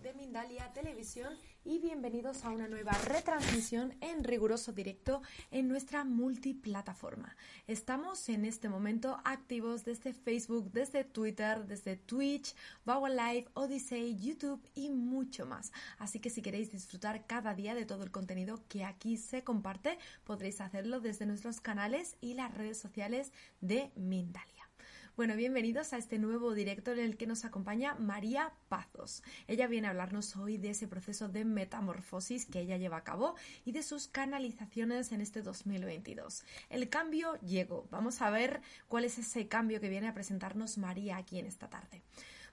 de Mindalia Televisión y bienvenidos a una nueva retransmisión en riguroso directo en nuestra multiplataforma. Estamos en este momento activos desde Facebook, desde Twitter, desde Twitch, Wow Live, Odyssey, YouTube y mucho más. Así que si queréis disfrutar cada día de todo el contenido que aquí se comparte, podréis hacerlo desde nuestros canales y las redes sociales de Mindalia. Bueno, bienvenidos a este nuevo directo en el que nos acompaña María Pazos. Ella viene a hablarnos hoy de ese proceso de metamorfosis que ella lleva a cabo y de sus canalizaciones en este 2022. El cambio llegó. Vamos a ver cuál es ese cambio que viene a presentarnos María aquí en esta tarde.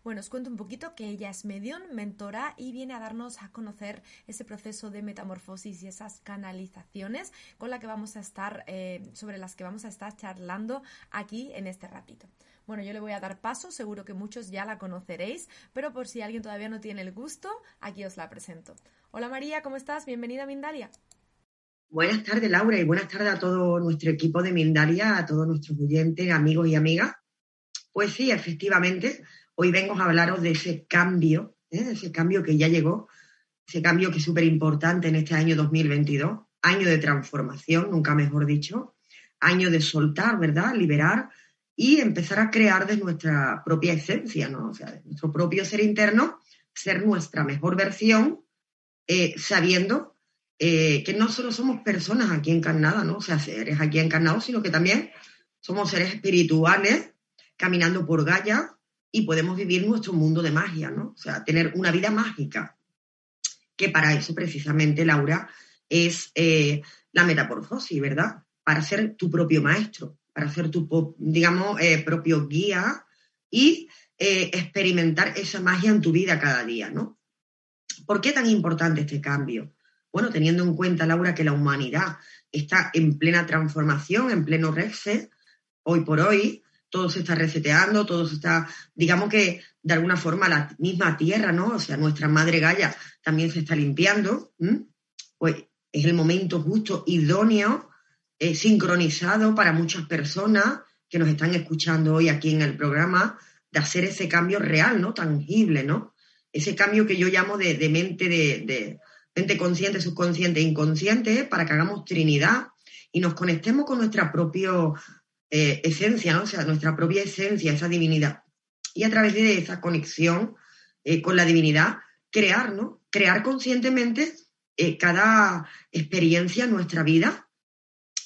Bueno, os cuento un poquito que ella es medium, mentora y viene a darnos a conocer ese proceso de metamorfosis y esas canalizaciones con que vamos a estar, eh, sobre las que vamos a estar charlando aquí en este ratito. Bueno, yo le voy a dar paso, seguro que muchos ya la conoceréis, pero por si alguien todavía no tiene el gusto, aquí os la presento. Hola María, ¿cómo estás? Bienvenida a Mindalia. Buenas tardes, Laura, y buenas tardes a todo nuestro equipo de Mindalia, a todos nuestros oyentes, amigos y amigas. Pues sí, efectivamente, hoy vengo a hablaros de ese cambio, ¿eh? ese cambio que ya llegó, ese cambio que es súper importante en este año 2022, año de transformación, nunca mejor dicho, año de soltar, ¿verdad? Liberar y empezar a crear de nuestra propia esencia, ¿no? O sea, de nuestro propio ser interno, ser nuestra mejor versión, eh, sabiendo eh, que no solo somos personas aquí encarnadas, ¿no? O sea, seres aquí encarnados, sino que también somos seres espirituales caminando por Gaia y podemos vivir nuestro mundo de magia, ¿no? O sea, tener una vida mágica. Que para eso, precisamente, Laura, es eh, la metamorfosis, ¿verdad? Para ser tu propio maestro para hacer tu, digamos, eh, propio guía y eh, experimentar esa magia en tu vida cada día, ¿no? ¿Por qué tan importante este cambio? Bueno, teniendo en cuenta, Laura, que la humanidad está en plena transformación, en pleno reset, hoy por hoy, todo se está reseteando, todo se está, digamos que de alguna forma la misma tierra, ¿no? O sea, nuestra madre Gaia también se está limpiando, pues es el momento justo, idóneo, eh, sincronizado para muchas personas que nos están escuchando hoy aquí en el programa, de hacer ese cambio real, ¿no? Tangible, ¿no? Ese cambio que yo llamo de, mente de, mente consciente, subconsciente inconsciente, para que hagamos Trinidad y nos conectemos con nuestra propia eh, esencia, ¿no? O sea, nuestra propia esencia, esa divinidad. Y a través de esa conexión eh, con la divinidad, crear, ¿no? Crear conscientemente cada experiencia en nuestra vida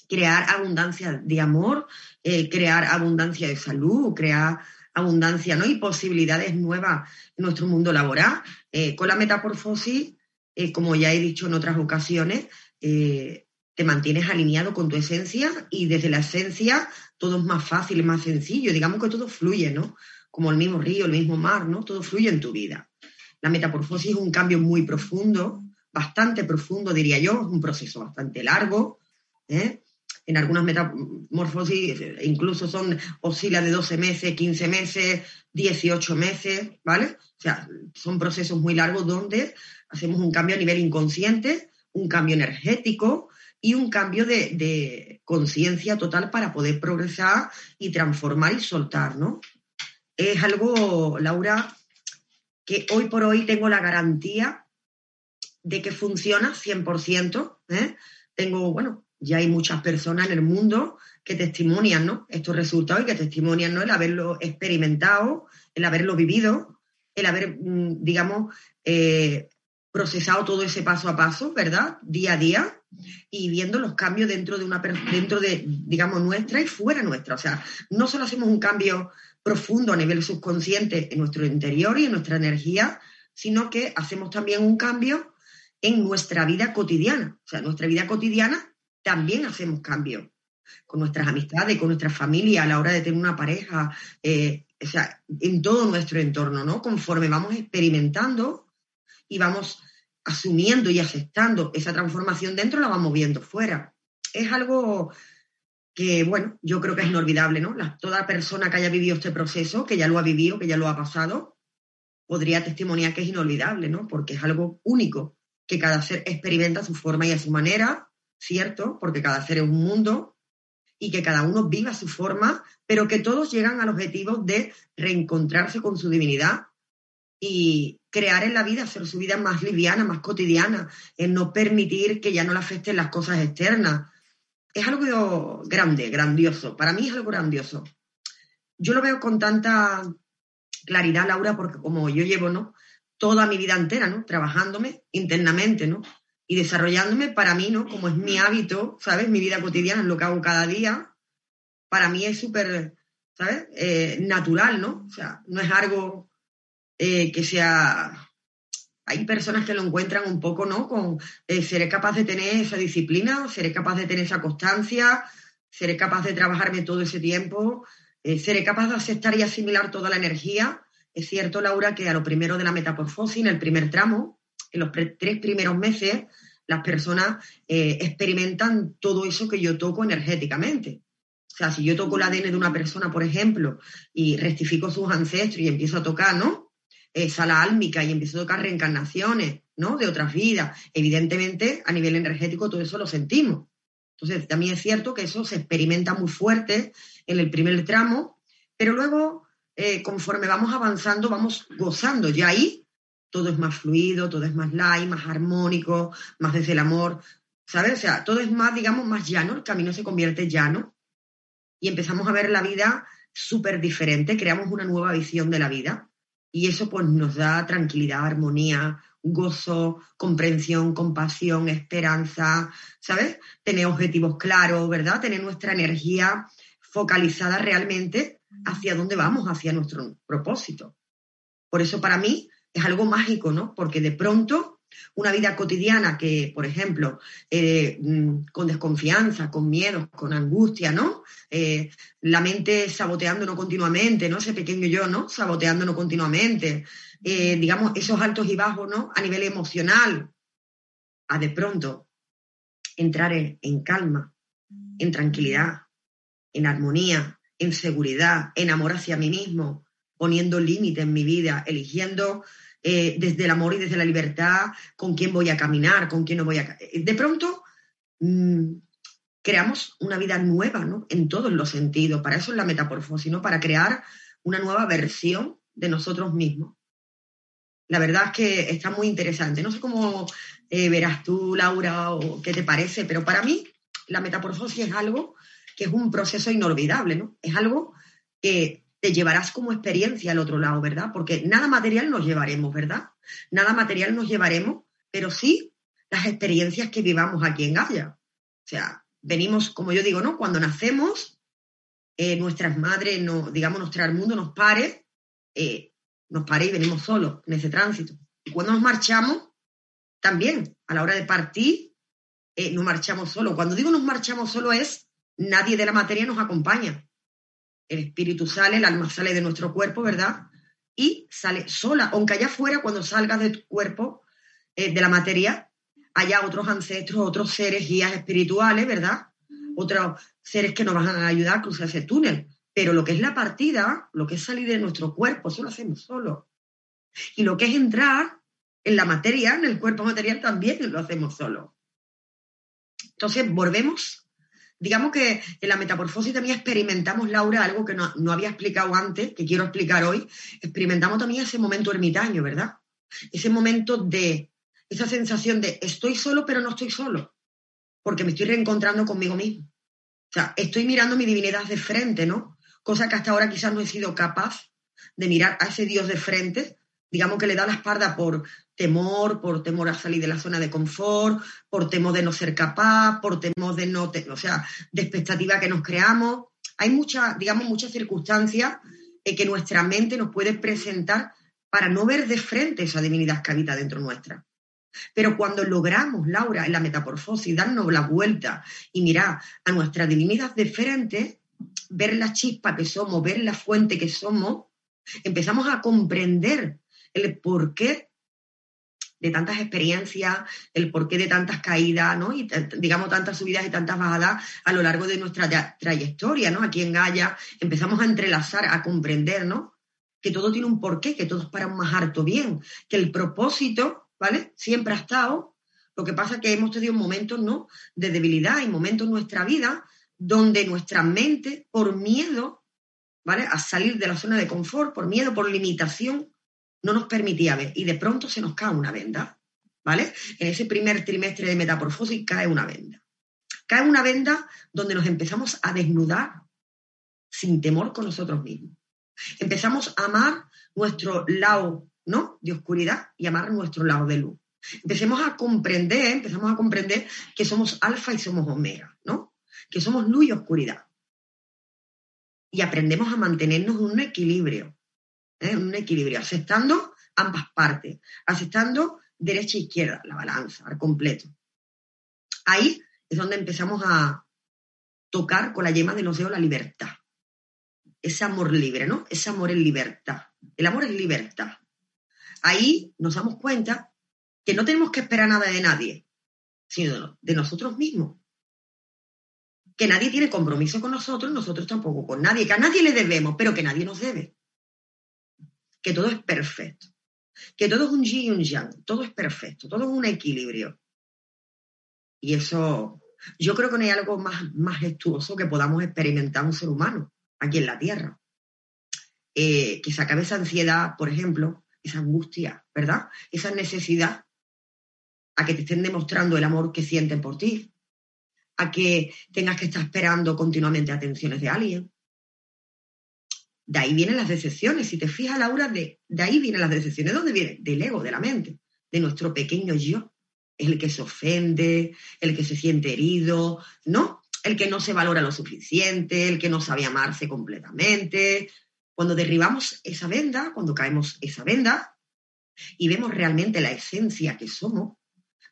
crear abundancia de amor, eh, crear abundancia de salud, crear abundancia ¿no? y posibilidades nuevas en nuestro mundo laboral. Eh, con la metamorfosis, eh, como ya he dicho en otras ocasiones, te mantienes alineado con tu esencia y desde la esencia todo es más fácil, más sencillo. Digamos que todo fluye, ¿no? Como el mismo río, el mismo mar, ¿no? Todo fluye en tu vida. La metamorfosis es un cambio muy profundo, bastante profundo, diría yo, es un proceso bastante largo, ¿eh? En algunas metamorfosis incluso son, oscila de 12 meses, 15 meses, 18 meses, ¿vale? O sea, son procesos muy largos donde hacemos un cambio a nivel inconsciente, un cambio energético y un cambio de, conciencia total para poder progresar y transformar y soltar, ¿no? Es algo, Laura, que hoy por hoy tengo la garantía de que funciona 100%. ¿eh? Tengo, bueno, ya hay muchas personas en el mundo que testimonian ¿no? estos resultados y que testimonian el haberlo experimentado, el haberlo vivido, el haber, mm, digamos, eh, procesado todo ese paso a paso, ¿verdad? Día a día y viendo los cambios dentro de una dentro de, digamos, nuestra y fuera nuestra. O sea, no solo hacemos un cambio profundo a nivel subconsciente en nuestro interior y en nuestra energía, sino que hacemos también un cambio en nuestra vida cotidiana. O sea, nuestra vida cotidiana también hacemos cambios con nuestras amistades, con nuestra familia, a la hora de tener una pareja, eh, o sea, en todo nuestro entorno, ¿no? Conforme vamos experimentando y vamos asumiendo y aceptando esa transformación dentro, la vamos viendo fuera. Es algo que, bueno, yo creo que es inolvidable, ¿no? toda persona que haya vivido este proceso, que ya lo ha vivido, que ya lo ha pasado, podría testimoniar que es inolvidable, ¿no? Porque es algo único, que cada ser experimenta a su forma y a su manera, ¿cierto? Porque cada ser es un mundo y que cada uno viva su forma, pero que todos llegan al objetivo de reencontrarse con su divinidad y crear en la vida, hacer su vida más liviana, más cotidiana, en no permitir que ya no le afecten las cosas externas. Es algo grande, grandioso. Para mí es algo grandioso. Yo lo veo con tanta claridad, Laura, porque como yo llevo, ¿no? Toda mi vida entera, ¿no? Trabajándome internamente, ¿no? Y desarrollándome para mí, ¿no? Como es mi hábito, ¿sabes? Mi vida cotidiana, es lo que hago cada día. Para mí es súper, ¿sabes? Eh, natural, ¿no? O sea, no es algo eh, que sea... Hay personas que lo encuentran un poco, ¿no? Con eh, seré capaz de tener esa disciplina, seré capaz de tener esa constancia, seré capaz de trabajarme todo ese tiempo, seré capaz de aceptar y asimilar toda la energía. Es cierto, Laura, que a lo primero de la metamorfosis, en el primer tramo, en los tres primeros meses, las personas experimentan todo eso que yo toco energéticamente. O sea, si yo toco el ADN de una persona, por ejemplo, y rectifico sus ancestros y empiezo a tocar, ¿no? sala álmica y empiezo a tocar reencarnaciones, ¿no? De otras vidas. Evidentemente, a nivel energético, todo eso lo sentimos. Entonces, también es cierto que eso se experimenta muy fuerte en el primer tramo, pero luego, eh, conforme vamos avanzando, vamos gozando. Ya ahí todo es más fluido, todo es más light, más armónico, más desde el amor, ¿sabes? O sea, todo es más, digamos, más llano, el camino se convierte llano y empezamos a ver la vida súper diferente, creamos una nueva visión de la vida y eso pues nos da tranquilidad, armonía, gozo, comprensión, compasión, esperanza, ¿sabes? Tener objetivos claros, ¿verdad? Tener nuestra energía focalizada realmente hacia dónde vamos, hacia nuestro propósito. Por eso para mí es algo mágico, ¿no? Porque de pronto una vida cotidiana que, por ejemplo, eh, mm, con desconfianza, con miedo, con angustia, ¿no? Eh, la mente saboteándonos continuamente, ¿no? Ese pequeño yo, ¿no? Saboteándonos continuamente. Eh, digamos, esos altos y bajos, ¿no? A nivel emocional. A de pronto entrar en calma, en tranquilidad, en armonía, en seguridad, en amor hacia mí mismo, poniendo límites en mi vida, eligiendo eh, desde el amor y desde la libertad, con quién voy a caminar, con quién no voy a... De pronto mm, creamos una vida nueva, ¿no? En todos los sentidos. Para eso es la metamorfosis, ¿no? Para crear una nueva versión de nosotros mismos. La verdad es que está muy interesante. No sé cómo eh, verás tú, Laura, o qué te parece, pero para mí la metamorfosis es algo que es un proceso inolvidable, ¿no? Es algo que te llevarás como experiencia al otro lado, ¿verdad? Porque nada material nos llevaremos, ¿verdad? Nada material nos llevaremos, pero sí las experiencias que vivamos aquí en Gaia. O sea, venimos, como yo digo, ¿no? Cuando nacemos, eh, nuestras madres, no, digamos, nuestro mundo nos pare, eh, nos pare y venimos solos en ese tránsito. Y cuando nos marchamos, también, a la hora de partir, eh, no marchamos solos. Cuando digo nos marchamos solos es nadie de la materia nos acompaña el espíritu sale, el alma sale de nuestro cuerpo, ¿verdad? Y sale sola, aunque allá afuera, cuando salgas de tu cuerpo, eh, de la materia, haya otros ancestros, otros seres, guías espirituales, ¿verdad? Otros seres que nos van a ayudar a cruzar ese túnel. Pero lo que es la partida, lo que es salir de nuestro cuerpo, eso lo hacemos solo. Y lo que es entrar en la materia, en el cuerpo material, también lo hacemos solo. Entonces, volvemos digamos que en la metamorfosis también experimentamos, Laura, algo que no, había explicado antes, que quiero explicar hoy, experimentamos también ese momento ermitaño, ¿verdad? Ese momento de, esa sensación de estoy solo, pero no estoy solo, porque me estoy reencontrando conmigo mismo. O sea, estoy mirando mi divinidad de frente, ¿no? Cosa que hasta ahora quizás no he sido capaz de mirar a ese Dios de frente, digamos que le da la espalda por temor, por temor a salir de la zona de confort, por temor de no ser capaz, por temor de no, o sea, de expectativa que nos creamos. Hay muchas, digamos, muchas circunstancias eh, que nuestra mente nos puede presentar para no ver de frente esa divinidad que habita dentro nuestra. Pero cuando logramos, Laura, en la metamorfosis, darnos la vuelta y mirar a nuestra divinidad de frente, ver la chispa que somos, ver la fuente que somos, empezamos a comprender el por qué de tantas experiencias, el porqué de tantas caídas, ¿no? Y digamos tantas subidas y tantas bajadas a lo largo de nuestra trayectoria, ¿no? Aquí en Gaia empezamos a entrelazar, a comprender, ¿no? Que todo tiene un porqué, que todo es para un más harto bien, que el propósito, ¿vale? Siempre ha estado. Lo que pasa es que hemos tenido momentos, ¿no? De debilidad y momentos en nuestra vida donde nuestra mente, por miedo, ¿vale? A salir de la zona de confort, por miedo, por limitación, no nos permitía ver y de pronto se nos cae una venda, ¿vale? En ese primer trimestre de metamorfosis cae una venda. Cae una venda donde nos empezamos a desnudar sin temor con nosotros mismos. Empezamos a amar nuestro lado, ¿no? De oscuridad y amar nuestro lado de luz. Empecemos a comprender, empezamos a comprender que somos alfa y somos omega, ¿no? Que somos luz y oscuridad. Y aprendemos a mantenernos en un equilibrio, ¿eh? un equilibrio, aceptando ambas partes, aceptando derecha e izquierda, la balanza, al completo. Ahí es donde empezamos a tocar con la yema de los dedos la libertad. Ese amor libre, ¿no? Ese amor es libertad. El amor es libertad. Ahí nos damos cuenta que no tenemos que esperar nada de nadie, sino de nosotros mismos. Que nadie tiene compromiso con nosotros, nosotros tampoco con nadie, que a nadie le debemos, pero que nadie nos debe. Que todo es perfecto. Que todo es un yin y un yang, todo es perfecto, todo es un equilibrio. Y eso, yo creo que no hay algo más majestuoso que podamos experimentar un ser humano aquí en la Tierra. Eh, que se acabe esa ansiedad, por ejemplo, esa angustia, ¿verdad? Esa necesidad a que te estén demostrando el amor que sienten por ti, a que tengas que estar esperando continuamente atenciones de alguien. De ahí vienen las decepciones. Si te fijas, Laura, de, de ahí vienen las decepciones. ¿De dónde viene? Del ego, de la mente, de nuestro pequeño yo el que se ofende, el que se siente herido, ¿no? El que no se valora lo suficiente, el que no sabe amarse completamente. Cuando derribamos esa venda, cuando caemos esa venda y vemos realmente la esencia que somos,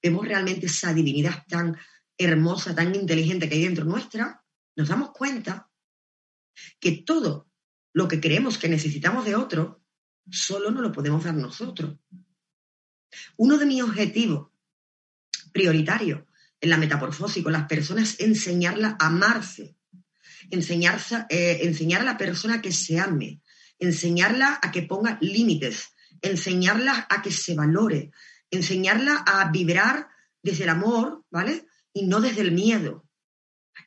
vemos realmente esa divinidad tan hermosa, tan inteligente que hay dentro nuestra, nos damos cuenta que todo lo que creemos que necesitamos de otro, solo no lo podemos dar nosotros. Uno de mis objetivos prioritario en la metamorfosis con las personas enseñarla a amarse, enseñarse, eh, enseñar a la persona que se ame, enseñarla a que ponga límites, enseñarla a que se valore, enseñarla a vibrar desde el amor, ¿vale? Y no desde el miedo.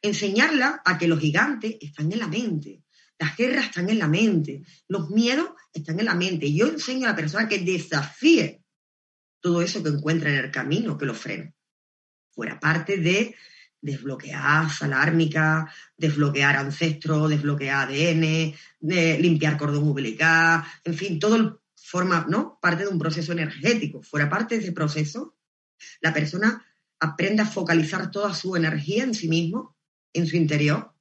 Enseñarla a que los gigantes están en la mente, las guerras están en la mente, los miedos están en la mente. Yo enseño a la persona que desafíe todo eso que encuentra en el camino que lo frena. Fuera parte de desbloquear salármica, desbloquear ancestro, desbloquear ADN, limpiar cordón umbilical, en fin, todo forma, ¿no? Parte de un proceso energético. Fuera parte de ese proceso, la persona aprende a focalizar toda su energía en sí mismo, en su interior,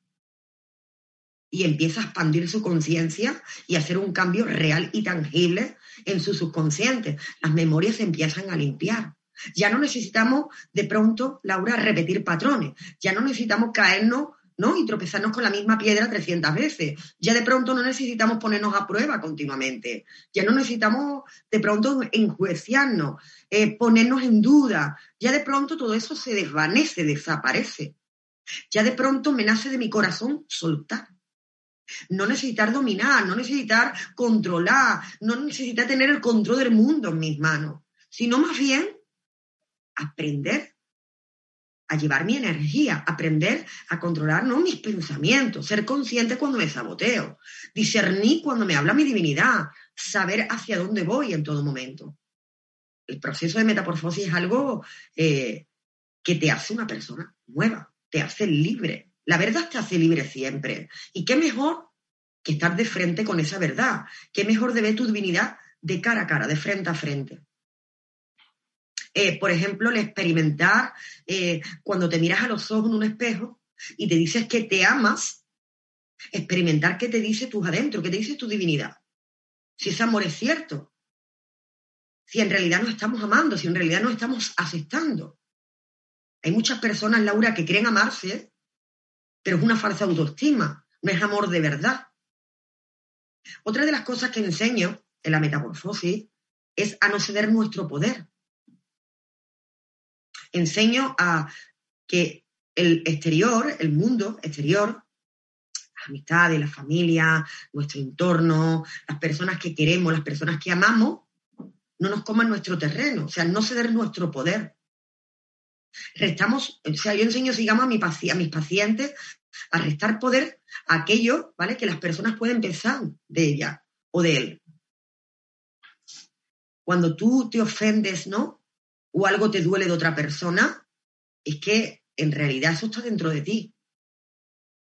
y empieza a expandir su conciencia y hacer un cambio real y tangible en su subconsciente. Las memorias se empiezan a limpiar. Ya no necesitamos de pronto, Laura, repetir patrones. Ya no necesitamos caernos ¿no? y tropezarnos con la misma piedra 300 veces. Ya de pronto no necesitamos ponernos a prueba continuamente. Ya no necesitamos de pronto enjuiciarnos, eh, ponernos en duda. Ya de pronto todo eso se desvanece, desaparece. Ya de pronto me nace de mi corazón soltar. No necesitar dominar, no necesitar controlar, no necesitar tener el control del mundo en mis manos, sino más bien aprender a llevar mi energía, aprender a controlar ¿no? mis pensamientos, ser consciente cuando me saboteo, discernir cuando me habla mi divinidad, saber hacia dónde voy en todo momento. El proceso de metamorfosis es algo eh, que te hace una persona nueva, te hace libre, la verdad te hace libre siempre. ¿Y qué mejor que estar de frente con esa verdad? ¿Qué mejor de ver tu divinidad de cara a cara, de frente a frente? Eh, por ejemplo, el experimentar eh, cuando te miras a los ojos en un espejo y te dices que te amas, experimentar qué te dice tus adentro, qué te dice tu divinidad. Si ese amor es cierto, si en realidad no estamos amando, si en realidad no estamos aceptando. Hay muchas personas, Laura, que creen amarse pero es una falsa autoestima, no es amor de verdad. Otra de las cosas que enseño en la metamorfosis es a no ceder nuestro poder. Enseño a que el exterior, el mundo exterior, las amistades, la familia, nuestro entorno, las personas que queremos, las personas que amamos, no nos coman nuestro terreno, o sea, no ceder nuestro poder. Restamos, o sea, yo enseño, sigamos, a, a mis pacientes a restar poder a aquello, ¿vale? Que las personas pueden pensar de ella o de él. cuando tú te ofendes, ¿no? O algo te duele de otra persona, es que en realidad eso está dentro de ti.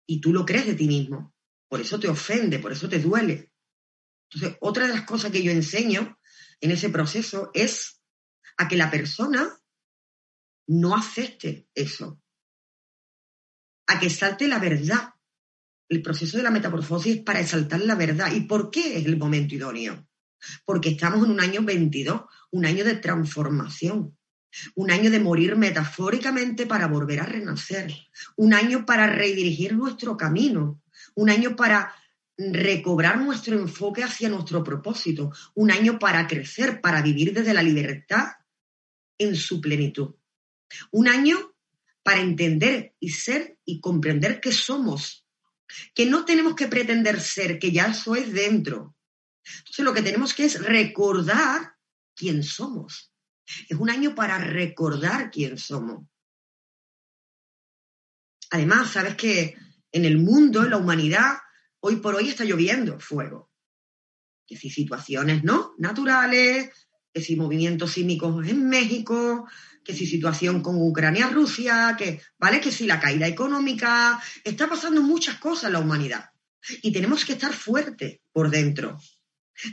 Y tú lo crees de ti mismo. Por eso te ofende, por eso te duele. Entonces, otra de las cosas que yo enseño en ese proceso es a que la persona no acepte eso, a que salte la verdad. El proceso de la metamorfosis es para exaltar la verdad. ¿Y por qué es el momento idóneo? Porque estamos en un año 22, un año de transformación, un año de morir metafóricamente para volver a renacer, un año para redirigir nuestro camino, un año para recobrar nuestro enfoque hacia nuestro propósito, un año para crecer, para vivir desde la libertad en su plenitud. Un año para entender y ser y comprender que somos, que no tenemos que pretender ser, que ya eso es dentro. Entonces lo que tenemos que es recordar quién somos. Es un año para recordar quién somos. Además, sabes que en el mundo, en la humanidad, hoy por hoy está lloviendo fuego. Que si situaciones, ¿no? Naturales, que si movimientos sísmicos en México, que si situación con Ucrania-Rusia, que, ¿vale? Que si la caída económica, está pasando muchas cosas en la humanidad. Y tenemos que estar fuertes por dentro.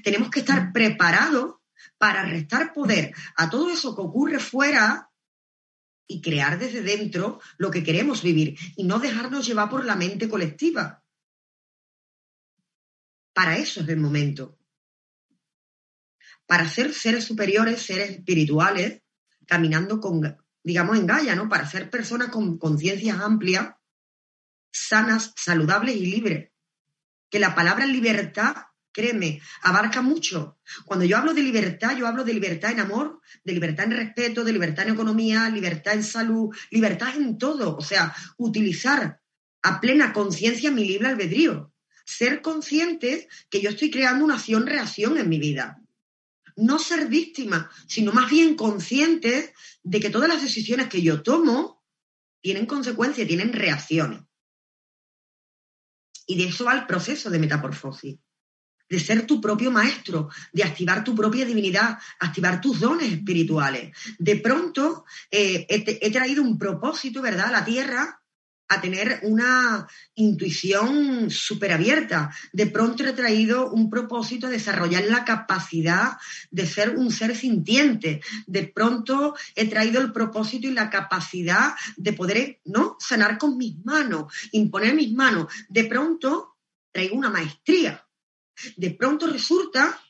Tenemos que estar preparados para restar poder a todo eso que ocurre fuera y crear desde dentro lo que queremos vivir y no dejarnos llevar por la mente colectiva. Para eso es el momento. Para ser seres superiores, seres espirituales, caminando con, digamos, en Gaia, ¿no? Para ser personas con conciencias amplias, sanas, saludables y libres. Que la palabra libertad, créeme, abarca mucho. Cuando yo hablo de libertad, yo hablo de libertad en amor, de libertad en respeto, de libertad en economía, libertad en salud, libertad en todo. O sea, utilizar a plena conciencia mi libre albedrío. Ser consciente que yo estoy creando una acción-reacción en mi vida no ser víctima, sino más bien consciente de que todas las decisiones que yo tomo tienen consecuencias, tienen reacciones. Y de eso va el proceso de metamorfosis, de ser tu propio maestro, de activar tu propia divinidad, activar tus dones espirituales. De pronto eh, he, he traído un propósito, ¿verdad?, a la tierra a tener una intuición súper abierta. De pronto he traído un propósito a desarrollar la capacidad de ser un ser sintiente. De pronto he traído el propósito y la capacidad de poder, ¿no? Sanar con mis manos, imponer mis manos. De pronto traigo una maestría. De pronto resulta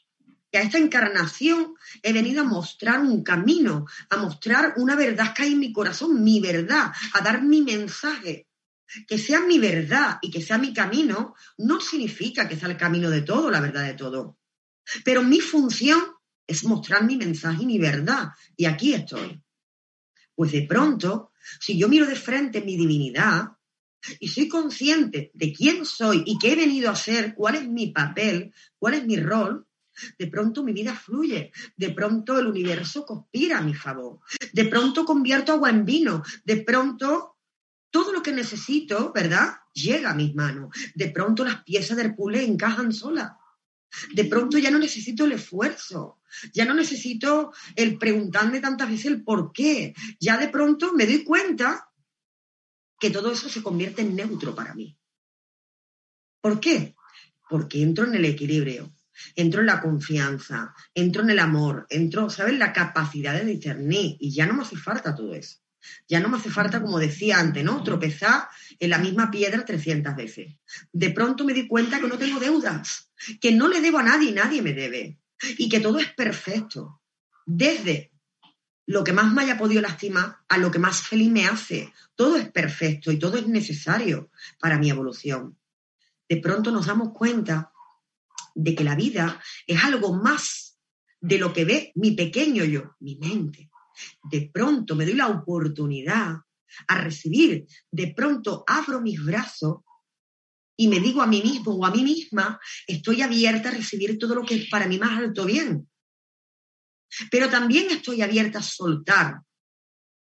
que a esta encarnación he venido a mostrar un camino, a mostrar una verdad que hay en mi corazón, mi verdad, a dar mi mensaje. Que sea mi verdad y que sea mi camino no significa que sea el camino de todo, la verdad de todo. Pero mi función es mostrar mi mensaje y mi verdad. Y aquí estoy. Pues de pronto, si yo miro de frente mi divinidad y soy consciente de quién soy y qué he venido a ser, cuál es mi papel, cuál es mi rol, de pronto mi vida fluye, de pronto el universo conspira a mi favor, de pronto convierto agua en vino, de pronto todo lo que necesito, ¿verdad? Llega a mis manos. De pronto las piezas del puzzle encajan solas. De pronto ya no necesito el esfuerzo, ya no necesito el preguntarme tantas veces el por qué. Ya de pronto me doy cuenta que todo eso se convierte en neutro para mí. ¿Por qué? Porque entro en el equilibrio, entro en la confianza, entro en el amor, entro, ¿sabes? La capacidad de discernir y ya no me hace falta todo eso. Ya no me hace falta, como decía antes, ¿no? Tropezar en la misma piedra 300 veces. De pronto me di cuenta que no tengo deudas, que no le debo a nadie y nadie me debe. Y que todo es perfecto. Desde lo que más me haya podido lastimar a lo que más feliz me hace. Todo es perfecto y todo es necesario para mi evolución. De pronto nos damos cuenta de que la vida es algo más de lo que ve mi pequeño yo, mi mente de pronto me doy la oportunidad a recibir, de pronto abro mis brazos y me digo a mí mismo o a mí misma, estoy abierta a recibir todo lo que es para mí más alto bien. Pero también estoy abierta a soltar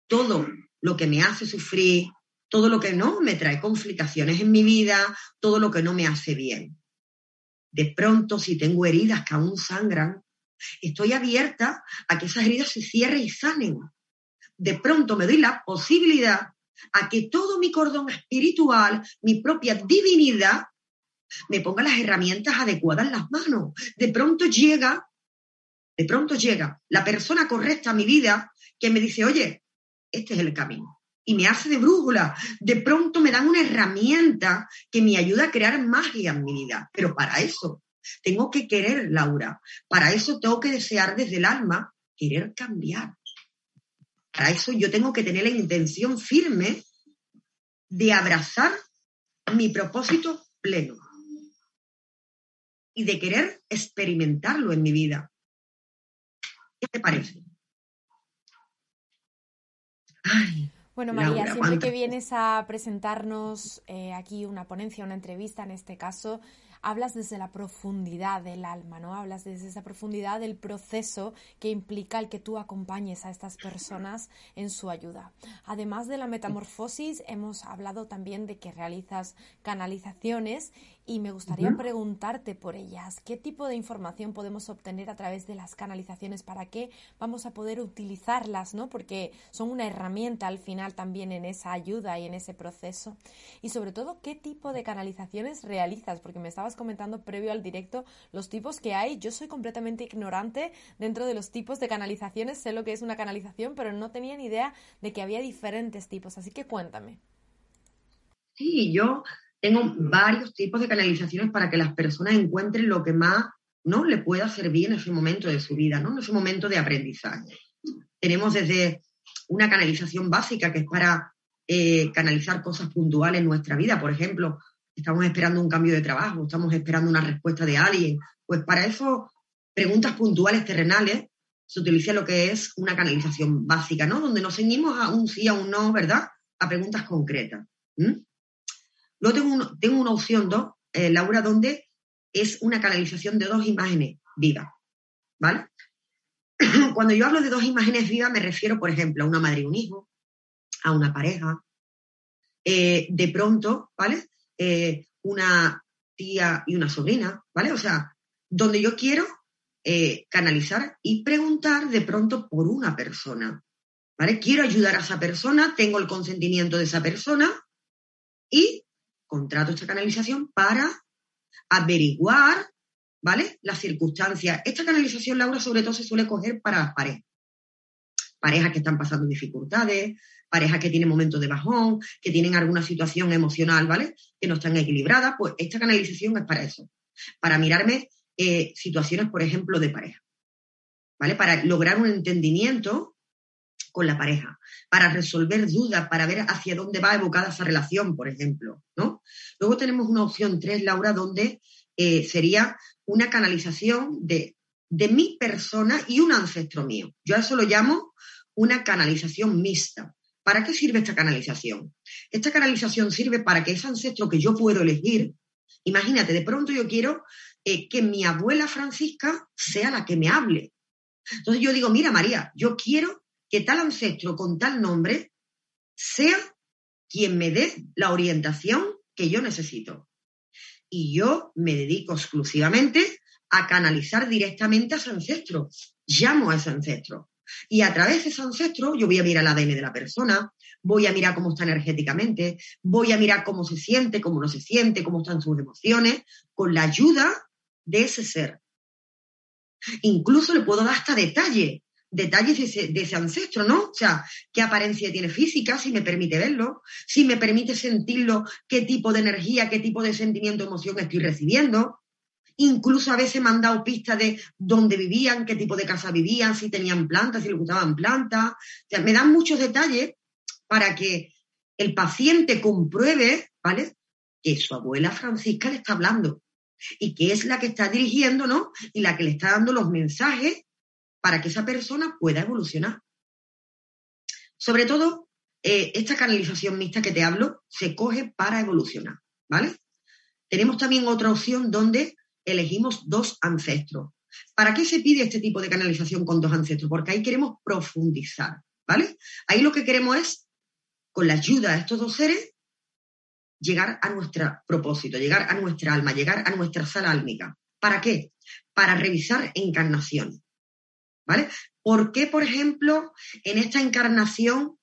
todo lo que me hace sufrir, todo lo que no me trae complicaciones en mi vida, todo lo que no me hace bien. De pronto, si tengo heridas que aún sangran, Estoy abierta a que esas heridas se cierren y sanen. De pronto me doy la posibilidad a que todo mi cordón espiritual, mi propia divinidad, me ponga las herramientas adecuadas en las manos. De pronto llega, de pronto llega la persona correcta a mi vida que me dice, oye, este es el camino. Y me hace de brújula. De pronto me dan una herramienta que me ayuda a crear magia en mi vida. Pero para eso tengo que querer, Laura. Para eso tengo que desear desde el alma querer cambiar. Para eso yo tengo que tener la intención firme de abrazar mi propósito pleno y de querer experimentarlo en mi vida. ¿Qué te parece? bueno, María, siempre que vienes a presentarnos eh, aquí una ponencia, una entrevista en este caso, hablas desde la profundidad del alma, ¿no? Hablas desde esa profundidad del proceso que implica el que tú acompañes a estas personas en su ayuda. Además de la metamorfosis, hemos hablado también de que realizas canalizaciones y me gustaría preguntarte por ellas. ¿Qué tipo de información podemos obtener a través de las canalizaciones? ¿Para qué vamos a poder utilizarlas? ¿no? Porque son una herramienta al final también en esa ayuda y en ese proceso. Y sobre todo, ¿qué tipo de canalizaciones realizas? Porque me estabas comentando previo al directo los tipos que hay. Yo soy completamente ignorante dentro de los tipos de canalizaciones. Sé lo que es una canalización, pero no tenía ni idea de que había diferentes tipos. Así que cuéntame. Sí, yo tengo varios tipos de canalizaciones para que las personas encuentren lo que más ¿no? le pueda servir en ese momento de su vida, ¿no? en ese momento de aprendizaje. Tenemos desde una canalización básica que es para eh, canalizar cosas puntuales en nuestra vida. Por ejemplo, estamos esperando un cambio de trabajo, estamos esperando una respuesta de alguien. Pues para eso, preguntas puntuales terrenales, se utiliza lo que es una canalización básica, ¿no? Donde nos ceñimos a un sí, a un no, ¿verdad? A preguntas concretas. Luego tengo, una opción 2, eh, Laura, donde es una canalización de dos imágenes vivas, ¿vale? Cuando yo hablo de dos imágenes vivas me refiero, por ejemplo, a una madre y un hijo, a una pareja, eh, de pronto, ¿vale? Eh, una tía y una sobrina, ¿vale? O sea, donde yo quiero canalizar y preguntar de pronto por una persona, ¿vale? Quiero ayudar a esa persona, tengo el consentimiento de esa persona y contrato esta canalización para averiguar, ¿vale? Las circunstancias. Esta canalización, Laura, sobre todo se suele coger para las parejas. Parejas que están pasando dificultades, parejas que tienen momentos de bajón, que tienen alguna situación emocional, ¿vale? Que no están equilibradas, pues esta canalización es para eso. Para mirarme eh, situaciones, por ejemplo, de pareja. ¿Vale? Para lograr un entendimiento con la pareja, para resolver dudas, para ver hacia dónde va evocada esa relación, por ejemplo, ¿no? Luego tenemos una opción 3, Laura, donde eh, sería una canalización de, de mi persona y un ancestro mío. Yo eso lo llamo una canalización mixta. ¿Para qué sirve esta canalización? Esta canalización sirve para que ese ancestro que yo puedo elegir, imagínate, de pronto yo quiero eh, que mi abuela Francisca sea la que me hable. Entonces yo digo, mira María, yo quiero que tal ancestro con tal nombre sea quien me dé la orientación que yo necesito. Y yo me dedico exclusivamente a canalizar directamente a ese ancestro. Llamo a ese ancestro. Y a través de ese ancestro yo voy a mirar el ADN de la persona, voy a mirar cómo está energéticamente, voy a mirar cómo se siente, cómo no se siente, cómo están sus emociones, con la ayuda de ese ser. Incluso le puedo dar hasta detalle detalles de ese, ancestro, ¿no? O sea, qué apariencia tiene física, si me permite verlo, si me permite sentirlo, qué tipo de energía, qué tipo de sentimiento, emoción estoy recibiendo. Incluso a veces me han dado pistas de dónde vivían, qué tipo de casa vivían, si tenían plantas, si les gustaban plantas. O sea, me dan muchos detalles para que el paciente compruebe, ¿vale? Que su abuela Francisca le está hablando y que es la que está dirigiendo, ¿no? Y la que le está dando los mensajes para que esa persona pueda evolucionar. Sobre todo, eh, esta canalización mixta que te hablo se coge para evolucionar, ¿vale? Tenemos también otra opción donde elegimos dos ancestros. ¿Para qué se pide este tipo de canalización con dos ancestros? Porque ahí queremos profundizar, ¿vale? Ahí lo que queremos es, con la ayuda de estos dos seres, llegar a nuestro propósito, llegar a nuestra alma, llegar a nuestra sala álmica. ¿Para qué? Para revisar encarnaciones ¿vale? ¿Por qué, por ejemplo, en esta encarnación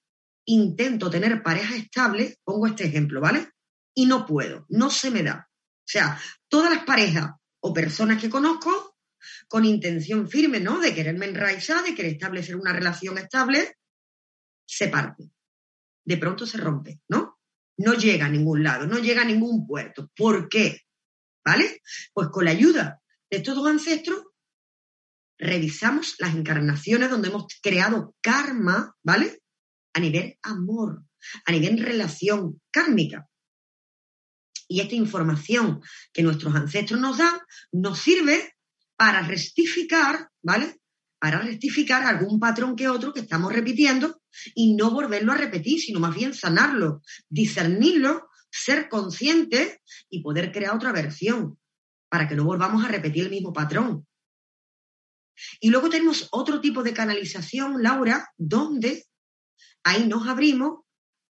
intento tener pareja estable? Pongo este ejemplo, ¿vale? Y no puedo, no se me da. O sea, todas las parejas o personas que conozco con intención firme, ¿no? De quererme enraizar, de querer establecer una relación estable, se parte. De pronto se rompe, ¿no? No llega a ningún lado, no llega a ningún puerto. ¿Por qué? ¿Vale? Pues con la ayuda de estos dos ancestros, revisamos las encarnaciones donde hemos creado karma, ¿vale? A nivel amor, a nivel relación kármica. Y esta información que nuestros ancestros nos dan nos sirve para rectificar, ¿vale? Para rectificar algún patrón que otro que estamos repitiendo y no volverlo a repetir, sino más bien sanarlo, discernirlo, ser consciente y poder crear otra versión para que no volvamos a repetir el mismo patrón. Y luego tenemos otro tipo de canalización, Laura, donde ahí nos abrimos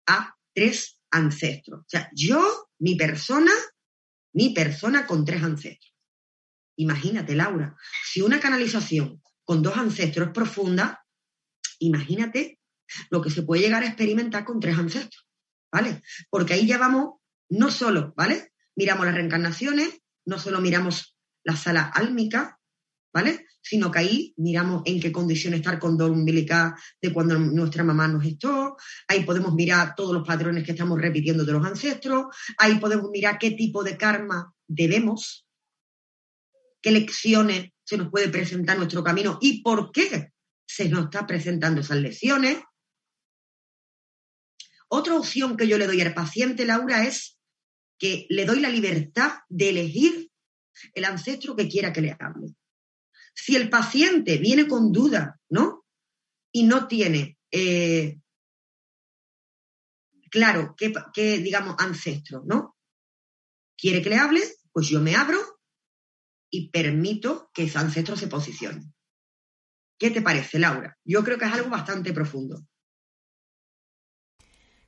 a tres ancestros. O sea, yo, mi persona, mi persona con tres ancestros. Imagínate, Laura, si una canalización con dos ancestros es profunda, imagínate lo que se puede llegar a experimentar con tres ancestros, ¿vale? Porque ahí ya vamos, no solo, ¿vale? Miramos las reencarnaciones, no solo miramos la sala álmica, ¿vale? Sino que ahí miramos en qué condición está el condón umbilical de cuando nuestra mamá nos gestó, ahí podemos mirar todos los patrones que estamos repitiendo de los ancestros, ahí podemos mirar qué tipo de karma debemos, qué lecciones se nos puede presentar nuestro camino y por qué se nos está presentando esas lecciones. Otra opción que yo le doy al paciente, Laura, es que le doy la libertad de elegir el ancestro que quiera que le hable. Si el paciente viene con duda, ¿no? Y no tiene eh, claro qué, digamos, ancestro, ¿no? Quiere que le hable, pues yo me abro y permito que ese ancestro se posicione. ¿Qué te parece, Laura? Yo creo que es algo bastante profundo.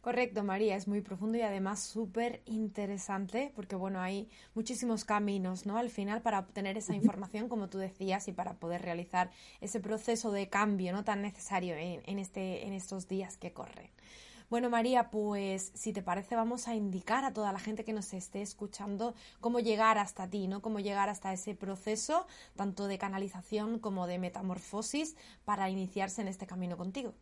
Correcto, María, es muy profundo y además súper interesante porque, bueno, hay muchísimos caminos, ¿no? Al final para obtener esa información, como tú decías, y para poder realizar ese proceso de cambio, ¿no? Tan necesario en, este, en estos días que corren. Bueno, María, pues si te parece vamos a indicar a toda la gente que nos esté escuchando cómo llegar hasta ti, ¿no? Cómo llegar hasta ese proceso, tanto de canalización como de metamorfosis, para iniciarse en este camino contigo.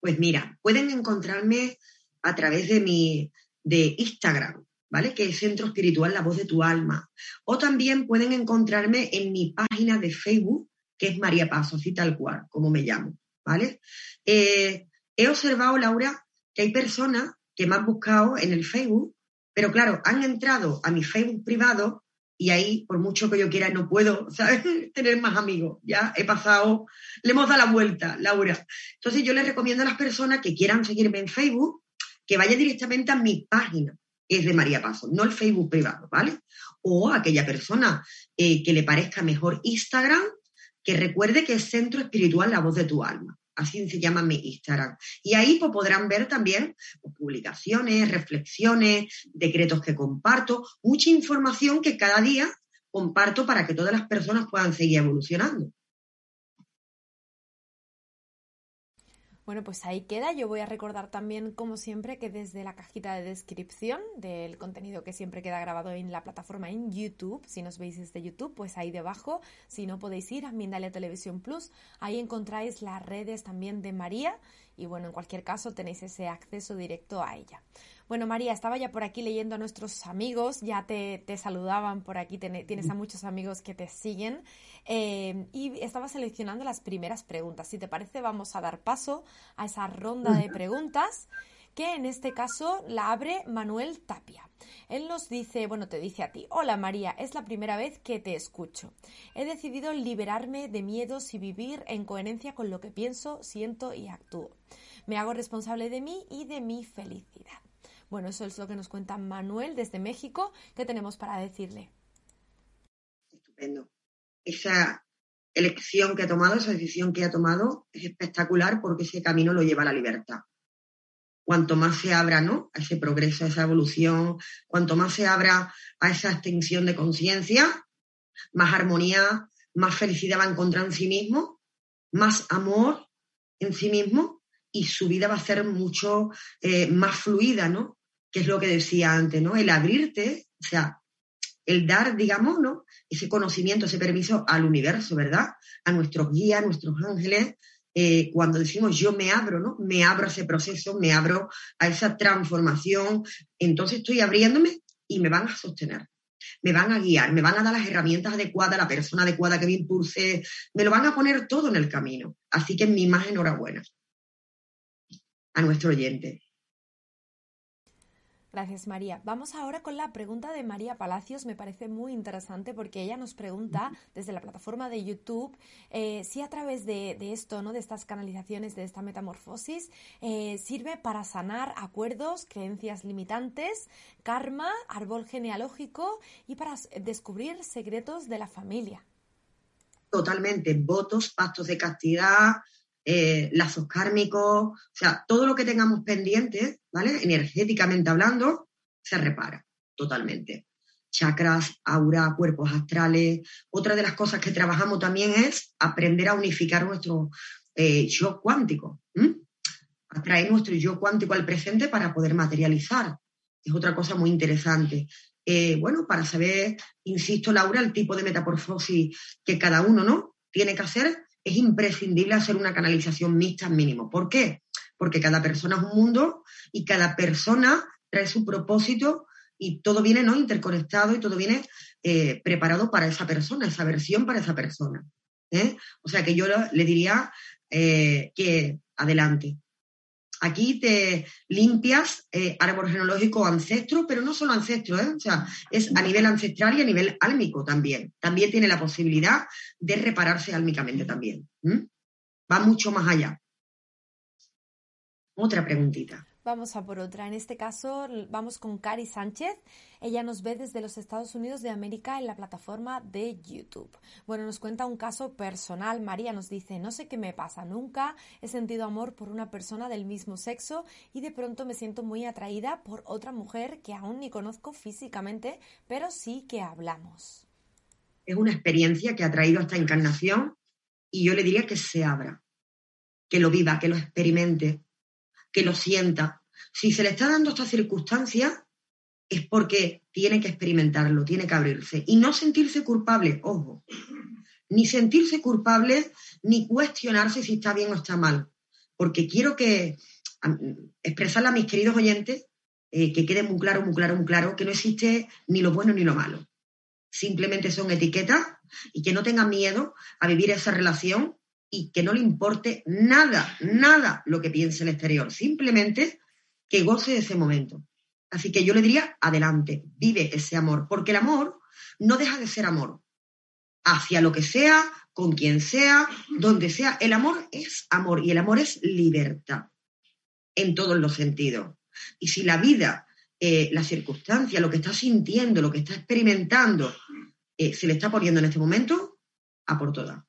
Pues mira, pueden encontrarme a través de mi de Instagram, ¿vale? Que es Centro Espiritual La Voz de tu Alma. O también pueden encontrarme en mi página de Facebook, que es María Paso, así tal cual, como me llamo, ¿vale? Eh, he observado, Laura, que hay personas que me han buscado en el Facebook, pero claro, han entrado a mi Facebook privado y ahí, por mucho que yo quiera, no puedo, ¿sabes? Tener más amigos. Ya he pasado, le hemos dado la vuelta, Laura. Entonces yo les recomiendo a las personas que quieran seguirme en Facebook que vayan directamente a mi página, es de María Paso, no el Facebook privado, ¿vale? O a aquella persona eh, que le parezca mejor Instagram, que recuerde que es Centro Espiritual La Voz de tu Alma así se llama mi Instagram. Y ahí pues, podrán ver también pues, publicaciones, reflexiones, decretos que comparto, mucha información que cada día comparto para que todas las personas puedan seguir evolucionando. Bueno, pues ahí queda. Yo voy a recordar también, como siempre, que desde la cajita de descripción del contenido que siempre queda grabado en la plataforma en YouTube, si nos veis desde YouTube, pues ahí debajo, si no podéis ir a Mindalia Televisión Plus, ahí encontráis las redes también de María y bueno, en cualquier caso tenéis ese acceso directo a ella. Bueno, María, estaba ya por aquí leyendo a nuestros amigos, ya te, saludaban por aquí, tienes a muchos amigos que te siguen eh, y estaba seleccionando las primeras preguntas. Si te parece, vamos a dar paso a esa ronda de preguntas que en este caso la abre Manuel Tapia. Él nos dice, bueno, te dice a ti, hola María, es la primera vez que te escucho. He decidido liberarme de miedos y vivir en coherencia con lo que pienso, siento y actúo. Me hago responsable de mí y de mi felicidad. Bueno, eso es lo que nos cuenta Manuel desde México. ¿Qué tenemos para decirle? Estupendo. Esa elección que ha tomado, esa decisión que ha tomado es espectacular porque ese camino lo lleva a la libertad. Cuanto más se abra ¿no? a ese progreso, a esa evolución, cuanto más se abra a esa extensión de conciencia, más armonía, más felicidad va a encontrar en sí mismo, más amor en sí mismo y su vida va a ser mucho eh, más fluida, ¿no? Que es lo que decía antes, ¿no? El abrirte, o sea, el dar, digamos, ¿no? Ese conocimiento, ese permiso al universo, ¿verdad? A nuestros guías, a nuestros ángeles, eh, cuando decimos yo me abro, ¿no? Me abro a ese proceso, me abro a esa transformación, entonces estoy abriéndome y me van a sostener, me van a guiar, me van a dar las herramientas adecuadas, la persona adecuada que me impulse, me lo van a poner todo en el camino. Así que mi más enhorabuena a nuestro oyente. Gracias, María. Vamos ahora con la pregunta de María Palacios. Me parece muy interesante porque ella nos pregunta desde la plataforma de YouTube eh, si a través de, esto, ¿no? de estas canalizaciones, de esta metamorfosis, eh, sirve para sanar acuerdos, creencias limitantes, karma, árbol genealógico y para descubrir secretos de la familia. Totalmente. Votos, pactos de castidad, eh, lazos kármicos, o sea, todo lo que tengamos pendiente, ¿vale? Energéticamente hablando, se repara totalmente. Chakras, aura, cuerpos astrales. Otra de las cosas que trabajamos también es aprender a unificar nuestro eh, yo cuántico. Atraer nuestro yo cuántico al presente para poder materializar. Es otra cosa muy interesante. Eh, bueno, para saber, insisto, Laura, el tipo de metamorfosis que cada uno ¿no? tiene que hacer es imprescindible hacer una canalización mixta mínimo. ¿Por qué? Porque cada persona es un mundo y cada persona trae su propósito y todo viene ¿no? interconectado y todo viene eh, preparado para esa persona, esa versión para esa persona. ¿eh? O sea que yo le diría eh, que adelante. Aquí te limpias eh, árbol genealógico ancestro, pero no solo ancestro, ¿eh? o sea, es a nivel ancestral y a nivel álmico también. También tiene la posibilidad de repararse álmicamente también. Va mucho más allá. Otra preguntita. Vamos a por otra. En este caso, vamos con Cari Sánchez. Ella nos ve desde los Estados Unidos de América en la plataforma de YouTube. Bueno, nos cuenta un caso personal. María nos dice, no sé qué me pasa, nunca he sentido amor por una persona del mismo sexo y de pronto me siento muy atraída por otra mujer que aún ni conozco físicamente, pero sí que hablamos. Es una experiencia que ha traído esta encarnación y yo le diría que se abra, que lo viva, que lo experimente que lo sienta. Si se le está dando esta circunstancia, es porque tiene que experimentarlo, tiene que abrirse. Y no sentirse culpable, ojo, ni sentirse culpable, ni cuestionarse si está bien o está mal. Porque quiero que expresarle a mis queridos oyentes eh, que quede muy claro, muy claro, muy claro, que no existe ni lo bueno ni lo malo. Simplemente son etiquetas y que no tengan miedo a vivir esa relación y que no le importe nada, nada lo que piense el exterior, simplemente que goce de ese momento. Así que yo le diría, adelante, vive ese amor, porque el amor no deja de ser amor. Hacia lo que sea, con quien sea, donde sea, el amor es amor y el amor es libertad en todos los sentidos. Y si la vida, eh, la circunstancia, lo que está sintiendo, lo que está experimentando, eh, se le está poniendo en este momento, a por todas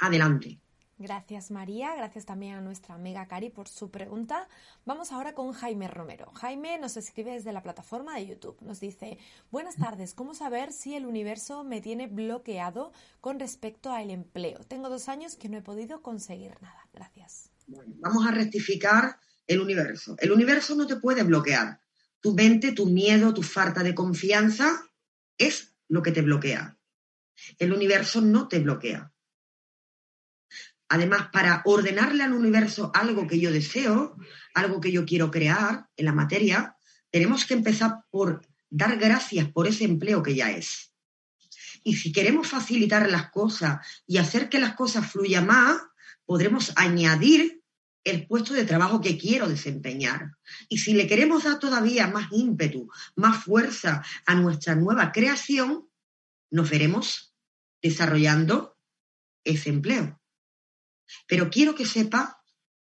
adelante. Gracias María, gracias también a nuestra amiga Cari por su pregunta. Vamos ahora con Jaime Romero. Jaime nos escribe desde la plataforma de YouTube. Nos dice, buenas tardes, ¿cómo saber si el universo me tiene bloqueado con respecto al empleo? Tengo dos años que no he podido conseguir nada. Gracias. vamos a rectificar el universo. El universo no te puede bloquear. Tu mente, tu miedo, tu falta de confianza es lo que te bloquea. El universo no te bloquea Además, para ordenarle al universo algo que yo deseo, algo que yo quiero crear en la materia, tenemos que empezar por dar gracias por ese empleo que ya es. Y si queremos facilitar las cosas y hacer que las cosas fluyan más, podremos añadir el puesto de trabajo que quiero desempeñar. Y si le queremos dar todavía más ímpetu, más fuerza a nuestra nueva creación, nos veremos desarrollando ese empleo. Pero quiero que sepa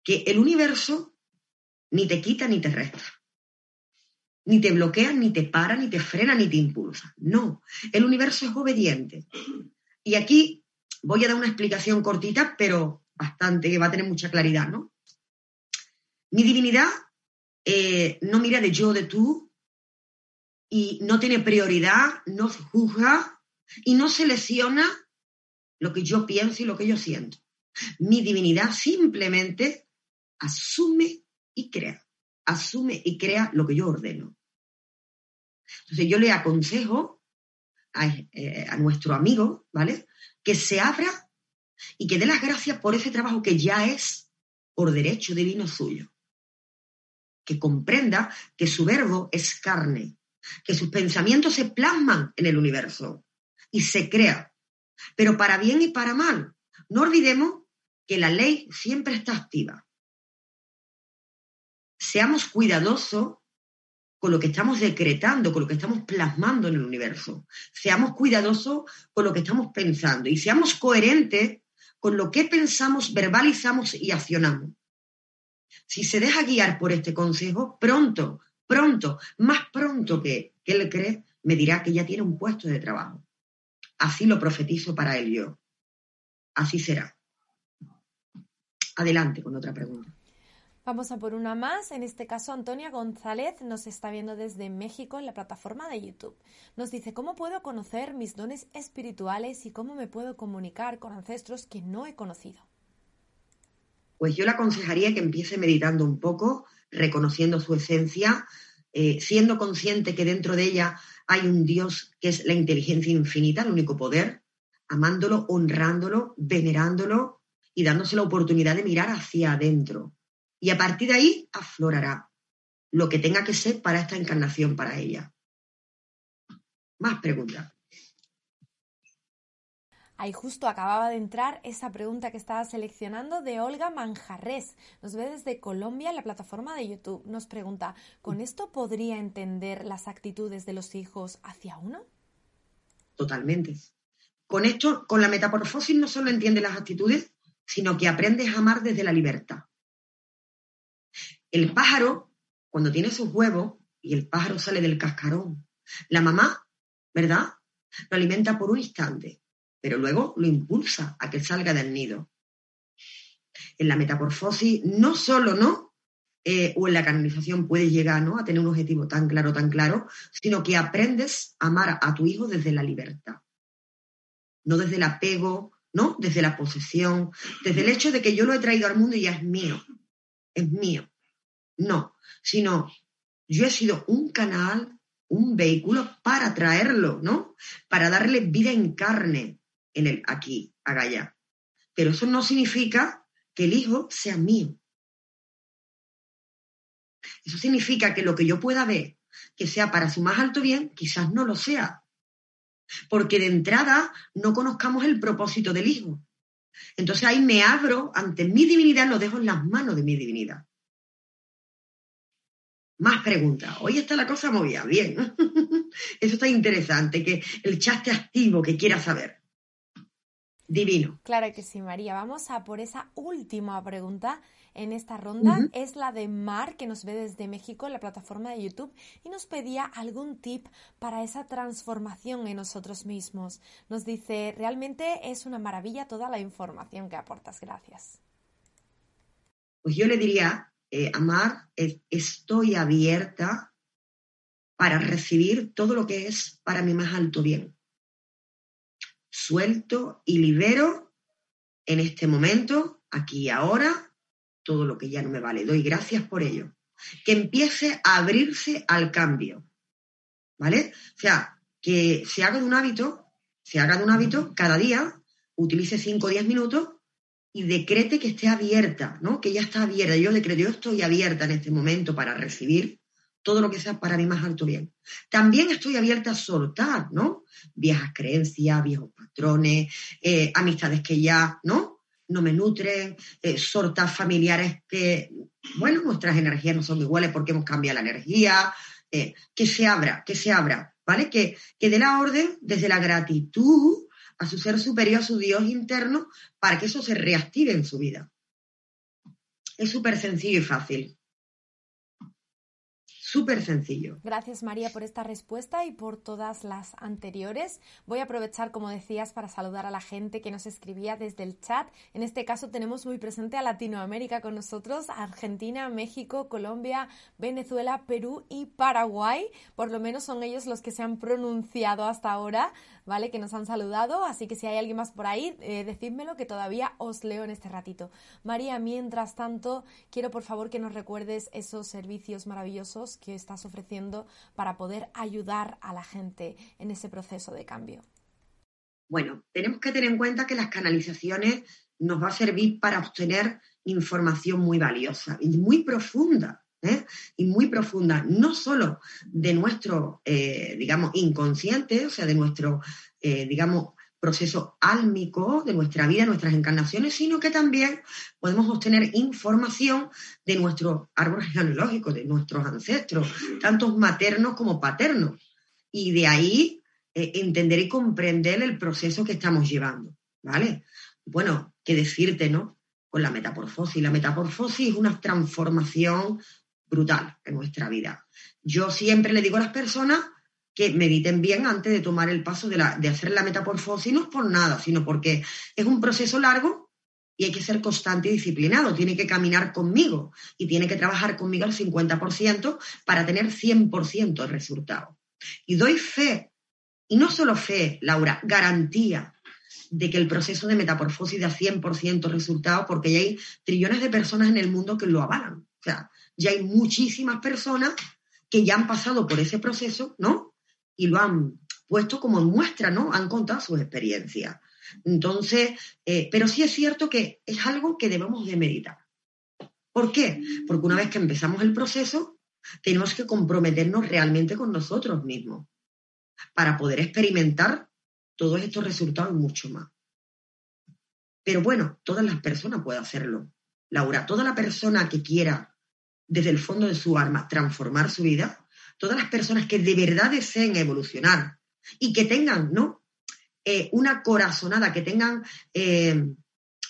que el universo ni te quita ni te resta. Ni te bloquea, ni te para, ni te frena, ni te impulsa. No, el universo es obediente. Y aquí voy a dar una explicación cortita, pero bastante, que va a tener mucha claridad, ¿no? Mi divinidad eh, no mira de yo, de tú, y no tiene prioridad, no juzga, y no se lesiona lo que yo pienso y lo que yo siento. Mi divinidad simplemente asume y crea, asume y crea lo que yo ordeno. Entonces yo le aconsejo a, eh, a nuestro amigo, ¿vale? Que se abra y que dé las gracias por ese trabajo que ya es por derecho divino suyo. Que comprenda que su verbo es carne, que sus pensamientos se plasman en el universo y se crea, pero para bien y para mal. No olvidemos que la ley siempre está activa. Seamos cuidadosos con lo que estamos decretando, con lo que estamos plasmando en el universo. Seamos cuidadosos con lo que estamos pensando y seamos coherentes con lo que pensamos, verbalizamos y accionamos. Si se deja guiar por este consejo, pronto, pronto, más pronto que, que él cree, me dirá que ya tiene un puesto de trabajo. Así lo profetizo para él yo. Así será. Adelante con otra pregunta. Vamos a por una más. En este caso, Antonia González nos está viendo desde México en la plataforma de YouTube. Nos dice, ¿cómo puedo conocer mis dones espirituales y cómo me puedo comunicar con ancestros que no he conocido? Pues yo le aconsejaría que empiece meditando un poco, reconociendo su esencia, eh, siendo consciente que dentro de ella hay un Dios que es la inteligencia infinita, el único poder, amándolo, honrándolo, venerándolo y dándose la oportunidad de mirar hacia adentro y a partir de ahí aflorará lo que tenga que ser para esta encarnación para ella. Más preguntas. Ahí justo acababa de entrar esa pregunta que estaba seleccionando de Olga Manjarres. Nos ve desde Colombia en la plataforma de YouTube. Nos pregunta, ¿con esto podría entender las actitudes de los hijos hacia uno? Totalmente. Con esto, con la metamorfosis no solo entiende las actitudes, sino que aprendes a amar desde la libertad. El pájaro, cuando tiene sus huevos y el pájaro sale del cascarón, la mamá, ¿verdad? Lo alimenta por un instante, pero luego lo impulsa a que salga del nido. En la metamorfosis, no solo, ¿no? Eh, o en la canonización puedes llegar ¿no? a tener un objetivo tan claro, tan claro, sino que aprendes a amar a tu hijo desde la libertad, no desde el apego, ¿no? Desde la posesión, desde el hecho de que yo lo he traído al mundo y ya es mío, es mío. No, sino yo he sido un canal, un vehículo para traerlo, ¿no? Para darle vida en carne en el aquí, allá. Pero eso no significa que el hijo sea mío. Eso significa que lo que yo pueda ver que sea para su más alto bien, quizás no lo sea. Porque de entrada no conozcamos el propósito del hijo. Entonces ahí me abro ante mi divinidad, lo dejo en las manos de mi divinidad. Más preguntas. Hoy está la cosa movida. Bien. Eso está interesante, que el chat esté activo, que quiera saber. Divino. Claro que sí, María. Vamos a por esa última pregunta en esta ronda. Es la de Mar, que nos ve desde México en la plataforma de YouTube y nos pedía algún tip para esa transformación en nosotros mismos. Nos dice, realmente es una maravilla toda la información que aportas. Gracias. Pues yo le diría eh, amar, estoy abierta para recibir todo lo que es para mi más alto bien. Suelto y libero en este momento, aquí y ahora, todo lo que ya no me vale. Doy gracias por ello. Que empiece a abrirse al cambio. ¿Vale? O sea, que se haga de un hábito, se haga de un hábito cada día, utilice 5 o 10 minutos y decrete que esté abierta, ¿no? Que ya está abierta. Yo decreto, yo estoy abierta en este momento para recibir todo lo que sea para mi más alto bien. También estoy abierta a soltar, ¿no? Viejas creencias, viejos patrones, eh, amistades que ya, ¿no? No me nutren, eh, sortas familiares que, bueno, nuestras energías no son iguales porque hemos cambiado la energía, eh, que se abra, que se abra, ¿vale? Que, que dé la orden desde la gratitud a su ser superior, a su Dios interno, para que eso se reactive en su vida. Es súper sencillo y fácil. Súper sencillo. Gracias María por esta respuesta y por todas las anteriores. Voy a aprovechar, como decías, para saludar a la gente que nos escribía desde el chat. En este caso tenemos muy presente a Latinoamérica con nosotros, Argentina, México, Colombia, Venezuela, Perú y Paraguay. Por lo menos son ellos los que se han pronunciado hasta ahora, ¿vale? Que nos han saludado. Así que si hay alguien más por ahí, eh, decídmelo que todavía os leo en este ratito. María, mientras tanto, quiero por favor que nos recuerdes esos servicios maravillosos estás ofreciendo para poder ayudar a la gente en ese proceso de cambio. Bueno, tenemos que tener en cuenta que las canalizaciones nos va a servir para obtener información muy valiosa y muy profunda. ¿eh? Y muy profunda, no solo de nuestro, eh, digamos, inconsciente, o sea, de nuestro, eh, digamos, proceso álmico de nuestra vida, nuestras encarnaciones, sino que también podemos obtener información de nuestro árbol genealógico, de nuestros ancestros, tanto maternos como paternos. Y de ahí eh, entender y comprender el proceso que estamos llevando, ¿vale? Bueno, qué decirte, ¿no? Con la metamorfosis. La metamorfosis es una transformación brutal en nuestra vida. Yo siempre le digo a las personas que mediten bien antes de tomar el paso de, hacer la metamorfosis, no es por nada, sino porque es un proceso largo y hay que ser constante y disciplinado, tiene que caminar conmigo y tiene que trabajar conmigo al 50% para tener 100% el resultado. Y doy fe, y no solo fe, Laura, garantía de que el proceso de metamorfosis da 100% resultado porque ya hay trillones de personas en el mundo que lo avalan. O sea, ya hay muchísimas personas que ya han pasado por ese proceso, ¿no? Y lo han puesto como muestra, ¿no? Han contado sus experiencias. Entonces, eh, pero sí es cierto que es algo que debemos de meditar. ¿Por qué? Porque una vez que empezamos el proceso, tenemos que comprometernos realmente con nosotros mismos para poder experimentar todos estos resultados mucho más. Pero bueno, todas las personas pueden hacerlo. Laura, toda la persona que quiera desde el fondo de su alma transformar su vida, todas las personas que de verdad deseen evolucionar y que tengan, ¿no? Eh, una corazonada, que tengan eh,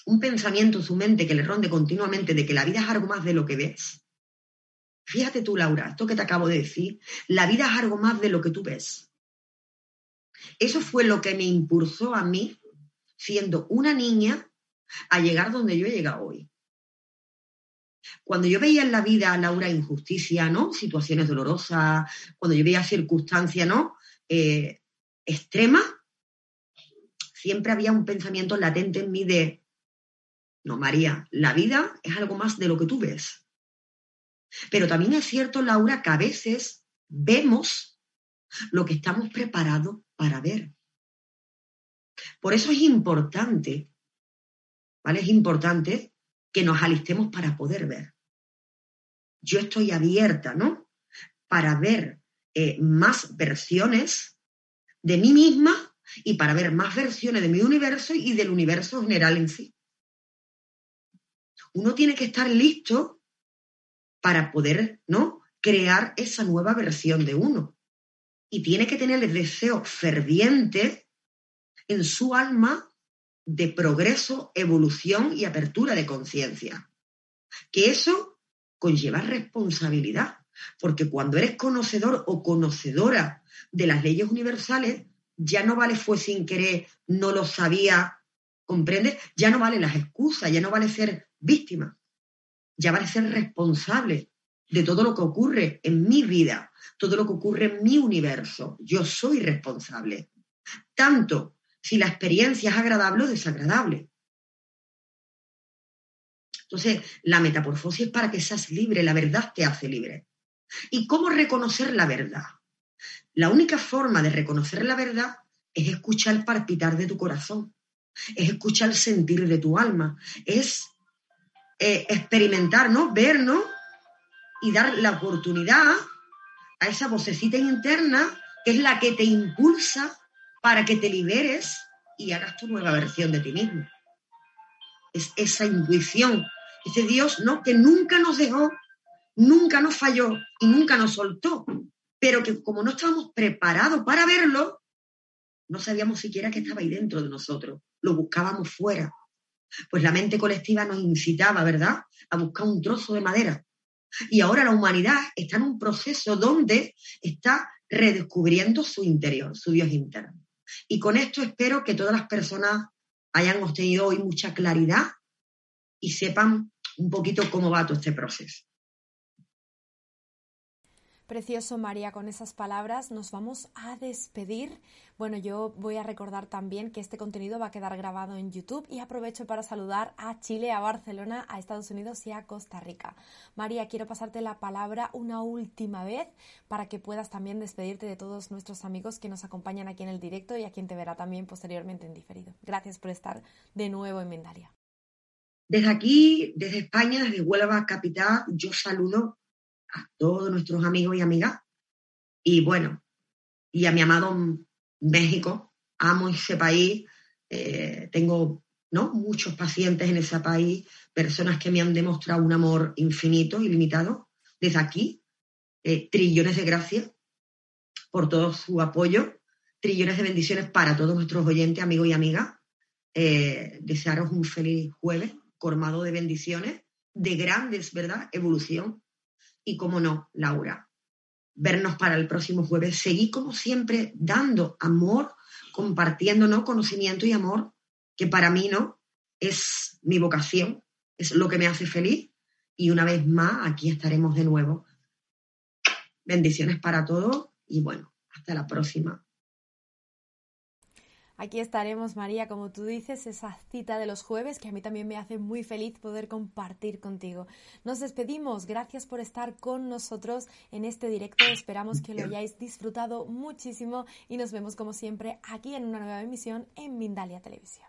un pensamiento en su mente que le ronde continuamente de que la vida es algo más de lo que ves. Fíjate tú, Laura, esto que te acabo de decir, la vida es algo más de lo que tú ves. Eso fue lo que me impulsó a mí, siendo una niña, a llegar donde yo he llegado hoy. Cuando yo veía en la vida, Laura, injusticia, ¿no? Situaciones dolorosas, cuando yo veía circunstancias, ¿no? Eh, extremas, siempre había un pensamiento latente en mí de, no, María, la vida es algo más de lo que tú ves. Pero también es cierto, Laura, que a veces vemos lo que estamos preparados para ver. Por eso es importante, ¿vale? Es importante que nos alistemos para poder ver. Yo estoy abierta, ¿no? Para ver eh, más versiones de mí misma y para ver más versiones de mi universo y del universo general en sí. Uno tiene que estar listo para poder, ¿no? Crear esa nueva versión de uno. Y tiene que tener el deseo ferviente en su alma de progreso, evolución y apertura de conciencia. Que eso conlleva responsabilidad, porque cuando eres conocedor o conocedora de las leyes universales, ya no vale fue sin querer, no lo sabía, ¿comprendes? Ya no vale las excusas, ya no vale ser víctima, ya vale ser responsable de todo lo que ocurre en mi vida, todo lo que ocurre en mi universo. Yo soy responsable, tanto si la experiencia es agradable o desagradable. Entonces, la metamorfosis es para que seas libre, la verdad te hace libre. ¿Y cómo reconocer la verdad? La única forma de reconocer la verdad es escuchar el palpitar de tu corazón, es escuchar el sentir de tu alma, es eh, experimentar, ¿no? Ver, ¿no? Y dar la oportunidad a esa vocecita interna que es la que te impulsa para que te liberes y hagas tu nueva versión de ti mismo. Es esa intuición, ese Dios ¿no? que nunca nos dejó, nunca nos falló y nunca nos soltó, pero que como no estábamos preparados para verlo, no sabíamos siquiera que estaba ahí dentro de nosotros, lo buscábamos fuera. Pues la mente colectiva nos incitaba, ¿verdad?, a buscar un trozo de madera Y ahora la humanidad está en un proceso donde está redescubriendo su interior, su Dios interno. Y con esto espero que todas las personas hayan obtenido hoy mucha claridad y sepan un poquito cómo va todo este proceso. Precioso María, con esas palabras nos vamos a despedir. Bueno, yo voy a recordar también que este contenido va a quedar grabado en YouTube y aprovecho para saludar a Chile, a Barcelona, a Estados Unidos y a Costa Rica. María, quiero pasarte la palabra una última vez para que puedas también despedirte de todos nuestros amigos que nos acompañan aquí en el directo y a quien te verá también posteriormente en diferido. Gracias por estar de nuevo en Mendalia. Desde aquí, desde España, desde Huelva Capital, yo saludo a todos nuestros amigos y amigas. Y bueno, y a mi amado México, amo ese país, eh, tengo ¿no? muchos pacientes en ese país, personas que me han demostrado un amor infinito, ilimitado. Desde aquí, eh, trillones de gracias por todo su apoyo, trillones de bendiciones para todos nuestros oyentes, amigos y amigas. Eh, desearos un feliz jueves, colmado de bendiciones, de grandes, ¿verdad? Evolución y, como no, Laura, vernos para el próximo jueves. Seguí, como siempre, dando amor, compartiendo conocimiento y amor, que para mí no es mi vocación, es lo que me hace feliz. Y una vez más, aquí estaremos de nuevo. Bendiciones para todos y bueno, hasta la próxima. Aquí estaremos, María, como tú dices, esa cita de los jueves que a mí también me hace muy feliz poder compartir contigo. Nos despedimos, gracias por estar con nosotros en este directo. Esperamos que lo hayáis disfrutado muchísimo y nos vemos como siempre aquí en una nueva emisión en Mindalia Televisión.